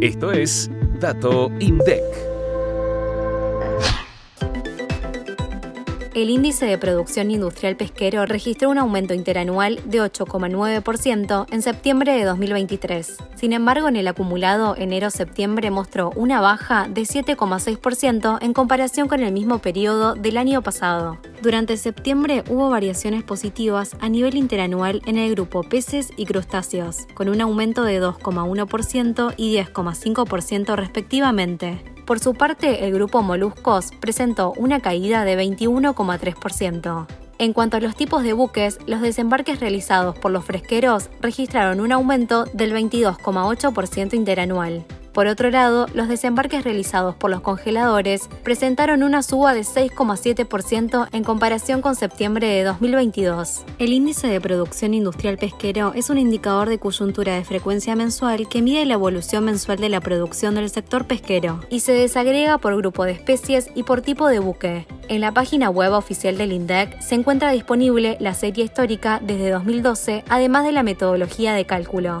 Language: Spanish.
Esto es Dato INDEC. El índice de producción industrial pesquero registró un aumento interanual de 8,9% en septiembre de 2023. Sin embargo, en el acumulado enero-septiembre mostró una baja de 7,6% en comparación con el mismo periodo del año pasado. Durante septiembre hubo variaciones positivas a nivel interanual en el grupo peces y crustáceos, con un aumento de 2,1% y 10,5% respectivamente. Por su parte, el grupo Moluscos presentó una caída de 21,3%. En cuanto a los tipos de buques, los desembarques realizados por los fresqueros registraron un aumento del 22,8% interanual. Por otro lado, los desembarques realizados por los congeladores presentaron una suba de 6,7% en comparación con septiembre de 2022. El índice de producción industrial pesquero es un indicador de coyuntura de frecuencia mensual que mide la evolución mensual de la producción del sector pesquero y se desagrega por grupo de especies y por tipo de buque. En la página web oficial del INDEC se encuentra disponible la serie histórica desde 2012, además de la metodología de cálculo.